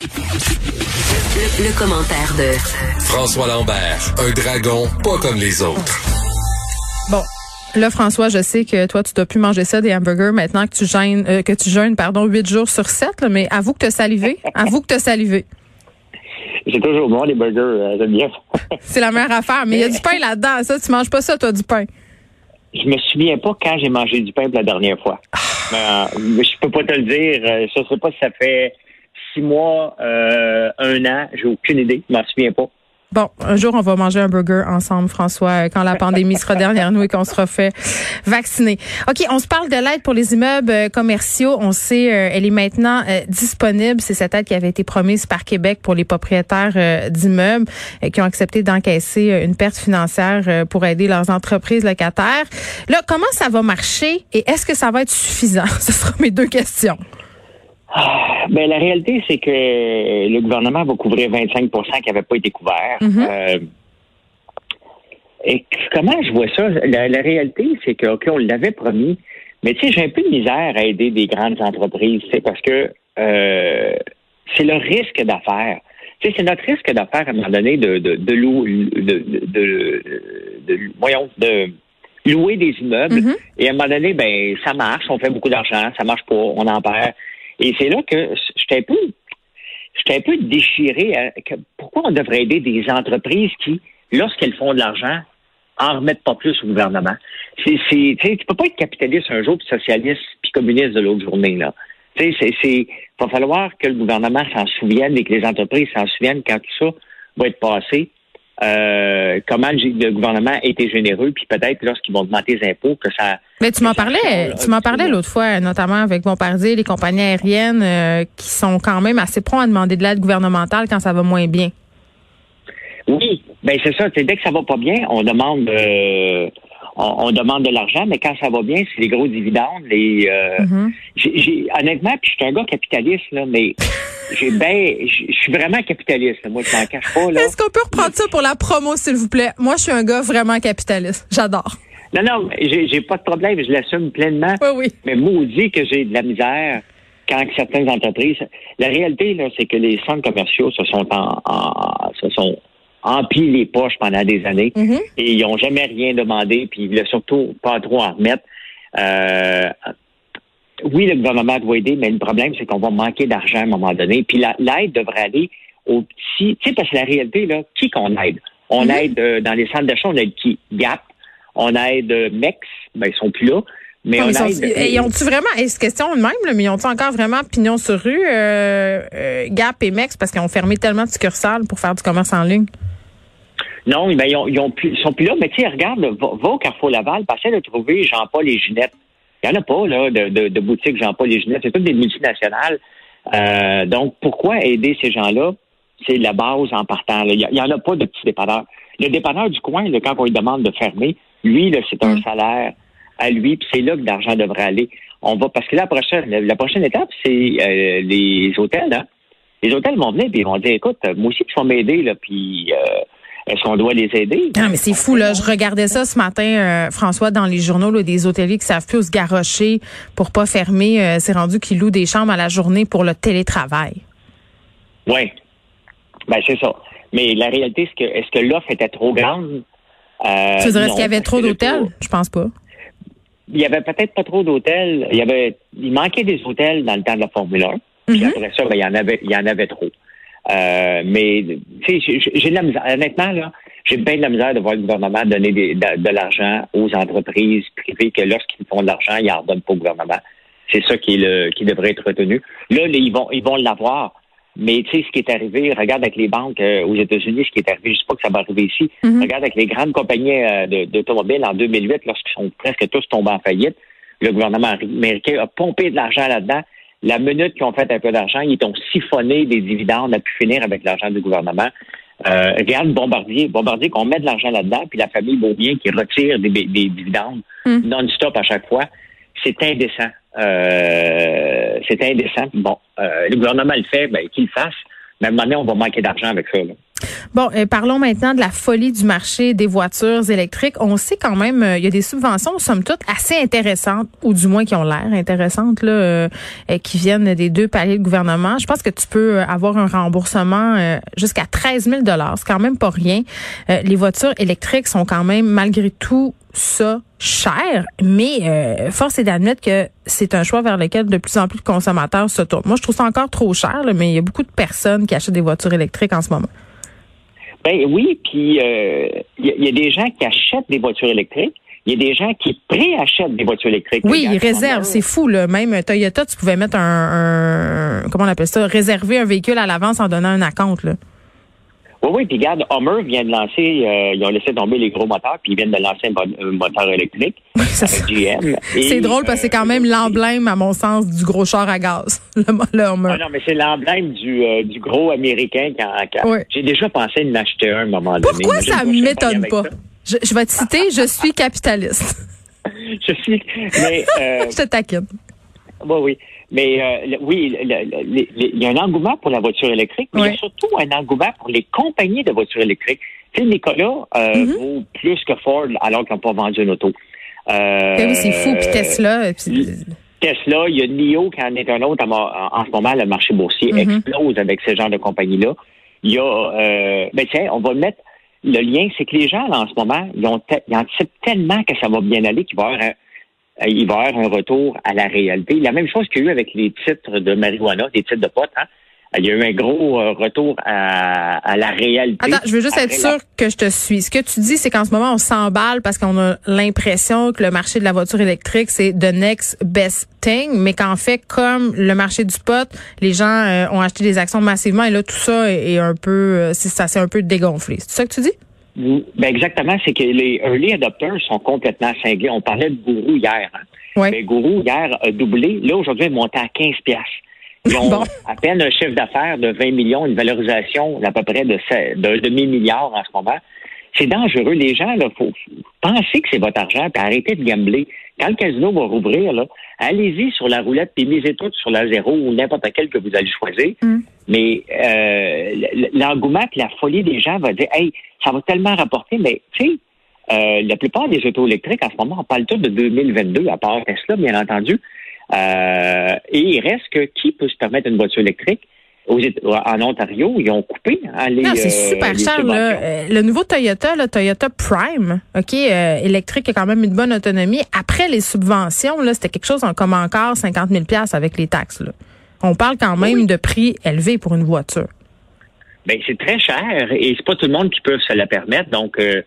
Le, le commentaire de François Lambert, un dragon pas comme les autres. Bon. Là, François, je sais que toi, tu dois plus manger ça, des hamburgers, maintenant que tu jeûnes, euh, que tu jeûnes, pardon, huit jours sur sept, là, mais avoue que tu as salivé. avoue que tu as salivé. C'est toujours bon, les burgers, euh, j'aime bien. C'est la meilleure affaire. Mais il y a du pain là-dedans. Ça, tu manges pas ça, toi, du pain. Je me souviens pas quand j'ai mangé du pain pour la dernière fois. Mais, euh, je peux pas te le dire. Euh, Je sais pas si ça fait six mois, euh, un an. J'ai aucune idée. Je m'en souviens pas. Bon, un jour, on va manger un burger ensemble, François, euh, quand la pandémie sera derrière nous et qu'on sera fait vacciner. OK, on se parle de l'aide pour les immeubles euh, commerciaux. On sait, elle est maintenant disponible. C'est cette aide qui avait été promise par Québec pour les propriétaires d'immeubles qui ont accepté d'encaisser une perte financière pour aider leurs entreprises locataires. Là, comment ça va marcher et est-ce que ça va être suffisant? Ce seront mes deux questions. Ben, la réalité, c'est que le gouvernement va couvrir 25% qui n'avaient pas été couverts. Euh, et comment je vois ça? La, la réalité, c'est que, OK, on l'avait promis, mais tu sais, j'ai un peu de misère à aider des grandes entreprises, parce que euh, c'est le risque d'affaires. C'est notre risque d'affaires à un moment donné de, de, de, lou- de, de, de- de- voyons, de louer des immeubles. Mhm. Et à un moment donné, ben, ça marche, on fait beaucoup d'argent, ça marche pas, on en perd. Et c'est là que j'étais un peu, j'étais un peu déchiré. à- que pourquoi on devrait aider des entreprises qui, lorsqu'elles font de l'argent, en remettent pas plus au gouvernement? C'est, c'est, tu peux pas être capitaliste un jour puis socialiste puis communiste de l'autre journée, là. C'est, c'est, va falloir que le gouvernement s'en souvienne et que les entreprises s'en souviennent quand tout ça va être passé. Euh, comment le, gouvernement a été généreux, puis peut-être lorsqu'ils vont augmenter les impôts, que ça, Mais tu m'en parlais, tu m'en un parlais l'autre fois, notamment avec Bombardier, les compagnies aériennes euh, qui sont quand même assez prompts à demander de l'aide gouvernementale quand ça va moins bien. Oui, ben c'est ça. Dès que ça va pas bien, on demande euh, on, on demande de l'argent, mais quand ça va bien, c'est les gros dividendes. Les euh, Mhm. j'ai- j'ai- honnêtement, puis je suis un gars capitaliste là, mais j'ai ben, je suis vraiment capitaliste. Moi, je m'en cache pas là. Est-ce qu'on peut reprendre ça pour la promo, s'il vous plaît? Moi, je suis un gars vraiment capitaliste. J'adore. Non, non, j'ai j'ai pas de problème, je l'assume pleinement. Oui, oui. Mais maudit que j'ai de la misère quand que certaines entreprises. La réalité, là, c'est que les centres commerciaux se sont en, en- se sont emplis les poches pendant des années Mhm. et ils n'ont jamais rien demandé, puis ils voulaient surtout pas trop en remettre. Euh, oui, le gouvernement doit aider, mais le problème, c'est qu'on va manquer d'argent à un moment donné. Puis la- l'aide devrait aller au petit. Tu sais, parce que la réalité, là, qui qu'on aide? On Mhm. aide euh, dans les centres d'achat, on aide qui? Gap. On aide euh, Mex, ben ils sont plus là. Mais Non, on sont- aide. et- ils ont-tu vraiment, et c'est question de même, là, mais ils ont-tu encore vraiment pignon sur rue, euh, Gap et Mex, parce qu'ils ont fermé tellement de succursales pour faire du commerce en ligne? Non, ben, ils, ont, ils, ont plus, ils sont plus là. Mais tu sais, regarde, va, va au Carrefour Laval, essaie de trouver Jean-Paul et Ginette. Il n'y en a pas, là, de, de, de boutiques Jean-Paul et Ginette. C'est toutes des multinationales. Euh, donc, pourquoi aider ces gens-là? C'est la base en partant. là. Il n'y en a pas de petits dépanneurs. Le dépanneur du coin, là, quand on lui demande de fermer, lui, c'est un Mm. salaire à lui, puis c'est là que l'argent devrait aller. On va parce que la prochaine, la prochaine étape, c'est euh, les hôtels. Hein? Les hôtels vont venir puis ils vont dire, écoute, moi aussi, tu vas m'aider, là, puis euh, est-ce qu'on doit les aider? Non, mais c'est fou, là. Je regardais ça ce matin, euh, François, dans les journaux, là, des hôteliers qui savent plus où se garrocher pour pas fermer. Euh, c'est rendu qu'ils louent des chambres à la journée pour le télétravail. Oui. Ben, c'est ça. Mais la réalité, c'est que est-ce que l'offre était trop grande? Euh, tu dirais non, qu'il y avait trop d'hôtels? Je pense pas. Il y avait peut-être pas trop d'hôtels. Il y avait, il manquait des hôtels dans le temps de la Formule 1. Puis Mhm. après ça, ben, il y en avait, il y en avait trop. Euh, mais, tu sais, j'ai- de la misère. Honnêtement, là, j'ai bien de la misère de voir le gouvernement donner des- de, de l'argent aux entreprises privées que lorsqu'ils font de l'argent, ils en donnent pas au gouvernement. C'est ça qui est le, qui devrait être retenu. Là, là, ils vont, ils vont l'avoir. Mais tu sais, ce qui est arrivé, regarde avec les banques euh, aux États-Unis, ce qui est arrivé, je sais pas que ça va arriver ici. Mhm. Regarde avec les grandes compagnies euh, d'automobiles en 2008, lorsqu'ils sont presque tous tombés en faillite, le gouvernement américain a pompé de l'argent là-dedans. La minute qu'ils ont fait un peu d'argent, ils ont siphonné des dividendes, a pu finir avec l'argent du gouvernement. Euh, regarde Bombardier. Bombardier, qu'on met de l'argent là-dedans, puis la famille Beaubien qui retire des, des dividendes Mm. non-stop à chaque fois. C'est indécent. Euh, c'est indécent. Bon, euh, le gouvernement le fait, ben, qu'il le fasse. Mais à un moment donné, on va manquer d'argent avec ça. là. Bon, euh, parlons maintenant de la folie du marché des voitures électriques. On sait quand même, euh, il y a des subventions, somme toute, assez intéressantes, ou du moins qui ont l'air intéressantes, là, euh, qui viennent des deux paliers de gouvernement. Je pense que tu peux avoir un remboursement jusqu'à 13 000 C'est quand même pas rien. les voitures électriques sont quand même, malgré tout, ça cher, mais force est d'admettre que c'est un choix vers lequel de plus en plus de consommateurs se tournent. Moi, je trouve ça encore trop cher, mais il y a beaucoup de personnes qui achètent des voitures électriques en ce moment. Ben oui, puis il euh, y, a des gens qui achètent des voitures électriques. Il y a des gens qui préachètent des voitures électriques. Oui, ils réservent, c'est fou là. Même Toyota, tu pouvais mettre un, comment on appelle ça, réserver un véhicule à l'avance en donnant un acompte là. Oui, oui, puis regarde, Homer vient de lancer, euh, ils ont laissé tomber les gros moteurs, puis ils viennent de lancer un, moteur électrique. C'est drôle parce que c'est quand même euh, l'emblème, à mon sens, du gros char à gaz, le, Homer. Ah non, mais c'est l'emblème du, euh, du gros américain. Quand, J'ai déjà pensé de m'acheter un à un moment donné. Pourquoi ça ne m'étonne pas? Je, je, vais te citer, je suis capitaliste. je suis, mais... je te taquine. Oui, oui. Mais euh, oui, il y a un engouement pour la voiture électrique, mais il y a surtout un engouement pour les compagnies de voitures électriques. Tu sais, Nicolas euh, mm-hmm. vaut plus que Ford alors qu'ils n'ont pas vendu une auto. Euh, ben oui, c'est fou. Puis Tesla. Tesla, il y a NIO qui en est un autre. En, ce moment, le marché boursier mm-hmm. explose avec ce genre de compagnie-là. Il y a, euh, ben tiens, on va mettre le lien, c'est que les gens, en ce moment, ils, ont ils anticipent tellement que ça va bien aller qu'il va y avoir un, euh, il va y avoir un retour à la réalité. La même chose qu'il y a eu avec les titres de marijuana, des titres de potes. Hein? Il y a eu un gros euh, retour à, la réalité. Attends, je veux juste être sûr que je te suis. Ce que tu dis, c'est qu'en ce moment, on s'emballe parce qu'on a l'impression que le marché de la voiture électrique, c'est the next best thing, mais qu'en fait, comme le marché du pot, les gens euh, ont acheté des actions massivement et là, tout ça est, un peu, ça s'est un peu dégonflé. C'est ça que tu dis? Ben exactement, c'est que les early adopters sont complètement cinglés. On parlait de Gourou hier. Hein? Oui. Ben, Gourou hier a doublé. Là, aujourd'hui, il est monté à 15 piastres. Ils ont à peine un chiffre d'affaires de 20 millions, une valorisation d'à peu près de, de demi-milliard en ce moment. C'est dangereux. Les gens, il faut penser que c'est votre argent, puis arrêtez de gambler. Quand le casino va rouvrir, là, allez-y sur la roulette, puis misez tout sur la zéro ou n'importe quel que vous allez choisir. Mm. Mais euh, l'engouement et la folie des gens va dire Hey, ça va tellement rapporter, mais tu sais, euh, la plupart des autos électriques en ce moment, on parle tout de 2022, à part Tesla, bien entendu. Euh, et il reste que qui peut se permettre une voiture électrique? En Ontario, ils ont coupé hein, les. Non, c'est euh, super cher. Là. Le nouveau Toyota, le Toyota Prime, ok, électrique a quand même une bonne autonomie. Après les subventions, là, c'était quelque chose comme encore 50 000 avec les taxes. Là. On parle quand même de prix élevés pour une voiture. Ben c'est très cher et c'est pas tout le monde qui peut se la permettre. Donc, euh,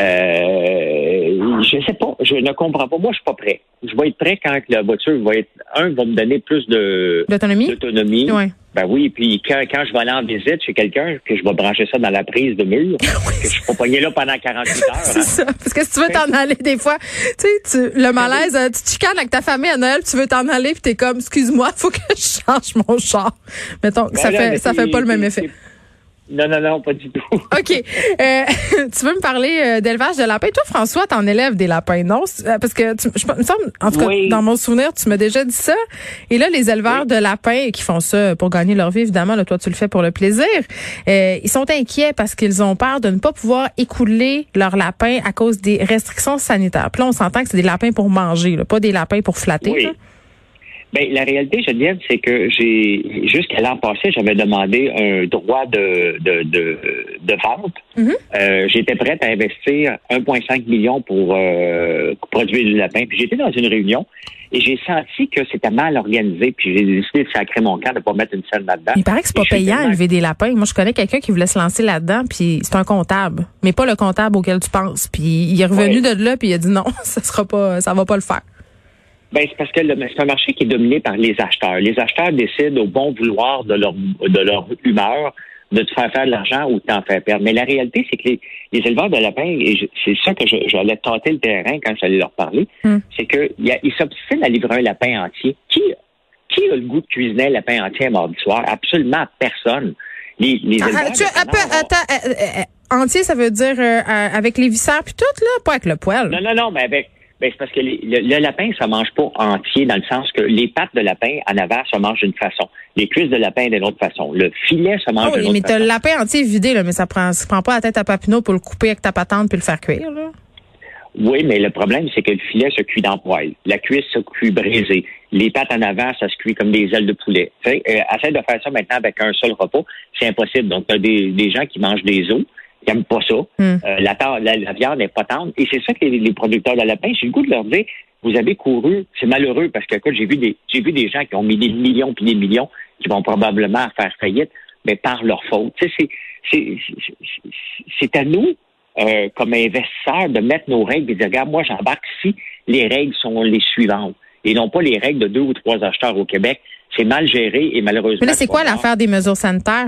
euh, je sais pas, je ne comprends pas. Moi, je suis pas prêt. Je vais être prêt quand la voiture va être un va me donner plus de d'autonomie? D'autonomie. Ben oui, puis quand, quand je vais aller en visite chez quelqu'un, que je vais brancher ça dans la prise de mur, que je vais pogner là pendant 48 heures. C'est hein. ça. Parce que si tu veux t'en aller des fois, tu sais, le malaise, euh, tu te chicanes avec ta famille à Noël, tu veux t'en aller, puis t'es comme, excuse-moi, faut que je change mon char. Mettons, ben ça fait, ça fait pas le même effet. Non, non, non, pas du tout. OK. Euh, tu veux me parler euh, d'élevage de lapins? Toi, François, t'en élèves des lapins, non? Euh, parce que, tu, je me semble, en tout cas, dans mon souvenir, tu m'as déjà dit ça. Et là, les éleveurs de lapins qui font ça pour gagner leur vie, évidemment, là, toi, tu le fais pour le plaisir, ils sont inquiets parce qu'ils ont peur de ne pas pouvoir écouler leurs lapins à cause des restrictions sanitaires. Puis là, on s'entend que c'est des lapins pour manger, là, pas des lapins pour flatter. Oui. Ben, la réalité, Geneviève, c'est que j'ai jusqu'à l'an passé, j'avais demandé un droit de, de, de, de vente. Mm-hmm. euh, J'étais prête à investir 1,5 million pour euh, produire du lapin. Puis j'étais dans une réunion et j'ai senti que c'était mal organisé. Puis j'ai décidé de sacrer mon camp, de pas mettre une scène là-dedans. Il paraît que c'est pas payant élever des lapins. Moi, je connais quelqu'un qui voulait se lancer là-dedans, puis c'est un comptable, mais pas le comptable auquel tu penses. Puis il est revenu de là, puis il a dit non, ça sera pas, ça va pas le faire. Ben, c'est parce que c'est un marché qui est dominé par les acheteurs. Les acheteurs décident au bon vouloir de leur, de leur humeur de te faire faire de l'argent ou de t'en faire perdre. Mais la réalité, c'est que les, éleveurs de lapins, et c'est ça que j'allais tenter le terrain quand j'allais leur parler, hmm. c'est qu'ils s'obstinent à livrer un lapin entier. Qui, qui a le goût de cuisiner un lapin entier un mardi soir? Absolument personne. Les, les ah, attends, euh, euh, entier, ça veut dire euh, avec les viscères puis tout, là? Pas avec le poil. Non, non, non, mais avec Ben, c'est parce que les- le, le lapin, ça mange pas entier, dans le sens que les pattes de lapin en avant se mangent d'une façon. Les cuisses de lapin d'une autre façon. Le filet se mange Ah d'une oui, mais autre t'as le façon. lapin entier vidé, là, mais ça prend, ça prend pas la tête à papineau pour le couper avec ta patente puis le faire cuire, là. Oui, mais le problème, c'est que le filet se cuit dans le poêle. La cuisse se cuit brisée. Les pattes en avant, ça se cuit comme des ailes de poulet. Sais, euh, essaie de faire ça maintenant avec un seul repas. C'est impossible. Donc, tu as des, des gens qui mangent des os, qui n'aiment pas ça. Hmm. Euh, la, la, la viande n'est pas tendre. Et c'est ça que les, les producteurs de lapin, j'ai le goût de leur dire, vous avez couru, c'est malheureux parce que j'ai vu des j'ai vu des gens qui ont mis des millions puis des millions qui vont probablement faire faillite, mais par leur faute. C'est c'est c'est- c'est- c'est à nous euh, comme investisseurs de mettre nos règles et de dire regarde, moi j'embarque si les règles sont les suivantes et non pas les règles de deux ou trois acheteurs au Québec. C'est mal géré et malheureusement. Mais là, c'est quoi l'affaire des mesures sanitaires?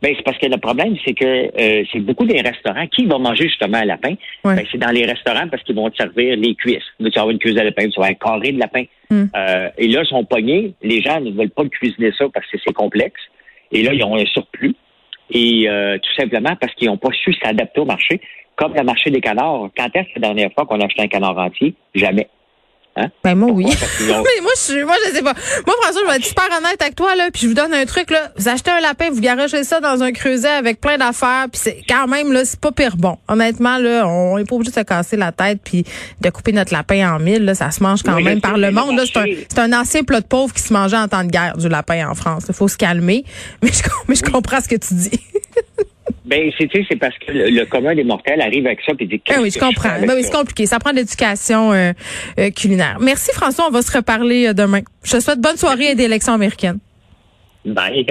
Ben, c'est parce que le problème, c'est que euh, c'est beaucoup des restaurants. Qui va manger justement un lapin? Ouais. Ben, c'est dans les restaurants parce qu'ils vont te servir les cuisses. Tu vas avoir une cuisse de lapin, tu vas avoir un carré de lapin. Hmm. Euh, et là, ils sont pognés. Les gens ne veulent pas cuisiner ça parce que c'est complexe. Et là, ils ont un surplus. Et euh, tout simplement parce qu'ils n'ont pas su s'adapter au marché. Comme le marché des canards. Quand est-ce la dernière fois qu'on a acheté un canard entier? Jamais. Ben, moi, oui. Pourquoi? Mais moi, je suis, moi, je sais pas. Moi, François, je vais être super honnête avec toi, là, puis je vous donne un truc, là. Vous achetez un lapin, vous garagez ça dans un creuset avec plein d'affaires, puis c'est quand même, là, c'est pas pire bon. Honnêtement, là, on est pas obligé de se casser la tête puis de couper notre lapin en mille, là. Ça se mange quand Oui, même par le monde, là. C'est un, un ancien plat de pauvre qui se mangeait en temps de guerre, du lapin en France. Il faut se calmer. Mais je, mais je comprends ce que tu dis. Ben, c'est, c'est parce que le, le commun des mortels arrive avec ça et dit Ah oui, je comprends. Ben oui, c'est compliqué. Ça prend de l'éducation euh, euh, culinaire. Merci, François. On va se reparler euh, demain. Je te souhaite bonne soirée et d'élection américaine. Bye.